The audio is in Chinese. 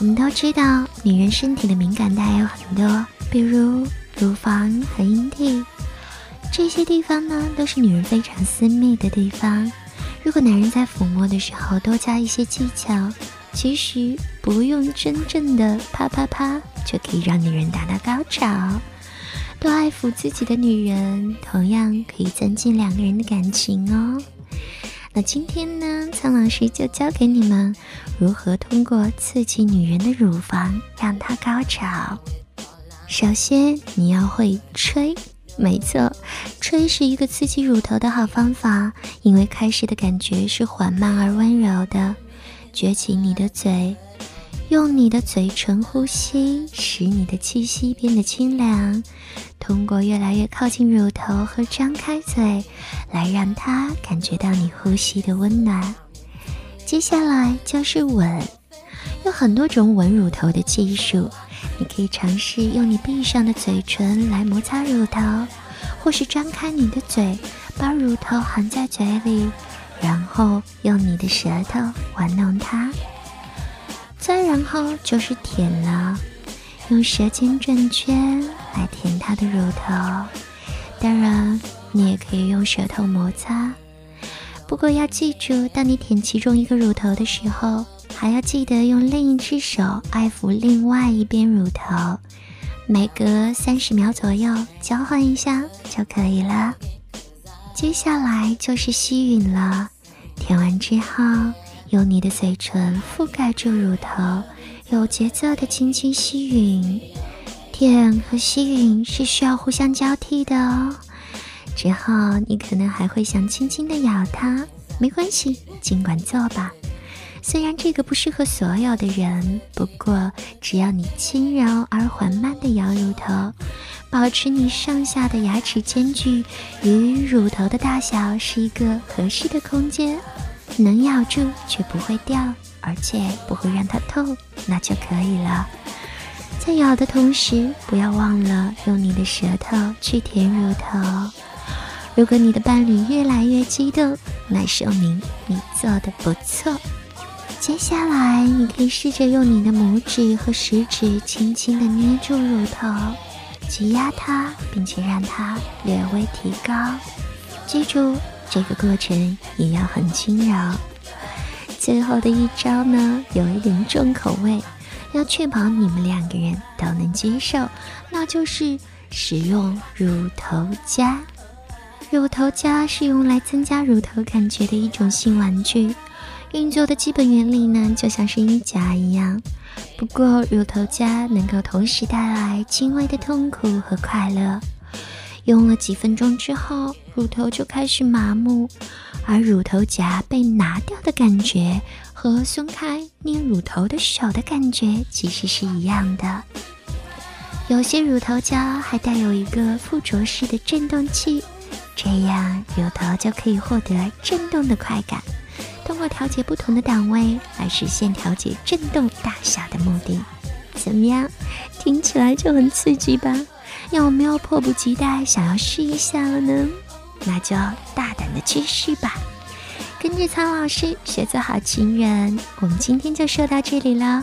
我们都知道，女人身体的敏感带有很多，比如乳房和阴蒂，这些地方呢都是女人非常私密的地方。如果男人在抚摸的时候多加一些技巧，其实不用真正的啪啪啪就可以让女人达到高潮。多爱抚自己的女人，同样可以增进两个人的感情哦。那今天呢，苍老师就教给你们如何通过刺激女人的乳房让她高潮。首先，你要会吹。没错，吹是一个刺激乳头的好方法，因为开始的感觉是缓慢而温柔的。撅起你的嘴，用你的嘴唇呼吸，使你的气息变得清凉。通过越来越靠近乳头和张开嘴，来让它感觉到你呼吸的温暖。接下来就是吻，有很多种吻乳头的技术。你可以尝试用你闭上的嘴唇来摩擦乳头，或是张开你的嘴，把乳头含在嘴里，然后用你的舌头玩弄它。再然后就是舔了，用舌尖转圈来舔它的乳头。当然，你也可以用舌头摩擦。不过要记住，当你舔其中一个乳头的时候，还要记得用另一只手爱抚另外一边乳头，每隔三十秒左右交换一下就可以了。接下来就是吸吮了，舔完之后，用你的嘴唇覆盖住乳头，有节奏的轻轻吸吮。舔和吸吮是需要互相交替的哦。之后你可能还会想轻轻的咬它，没关系，尽管做吧。虽然这个不适合所有的人，不过只要你轻柔而缓慢地咬乳头，保持你上下的牙齿间距与乳头的大小是一个合适的空间，能咬住却不会掉，而且不会让它痛，那就可以了。在咬的同时，不要忘了用你的舌头去舔乳头。如果你的伴侣越来越激动，那说明你做的不错。接下来，你可以试着用你的拇指和食指轻轻地捏住乳头，挤压它，并且让它略微提高。记住，这个过程也要很轻柔。最后的一招呢，有一点重口味，要确保你们两个人都能接受，那就是使用乳头夹。乳头夹是用来增加乳头感觉的一种性玩具。运作的基本原理呢，就像是衣夹一样。不过，乳头夹能够同时带来轻微的痛苦和快乐。用了几分钟之后，乳头就开始麻木，而乳头夹被拿掉的感觉和松开捏乳头的手的感觉其实是一样的。有些乳头夹还带有一个附着式的震动器，这样乳头就可以获得震动的快感。通过调节不同的档位来实现调节震动大小的目的，怎么样？听起来就很刺激吧？有没有迫不及待想要试一下了呢？那就大胆的去试吧！跟着苍老师学做好情人，我们今天就说到这里了。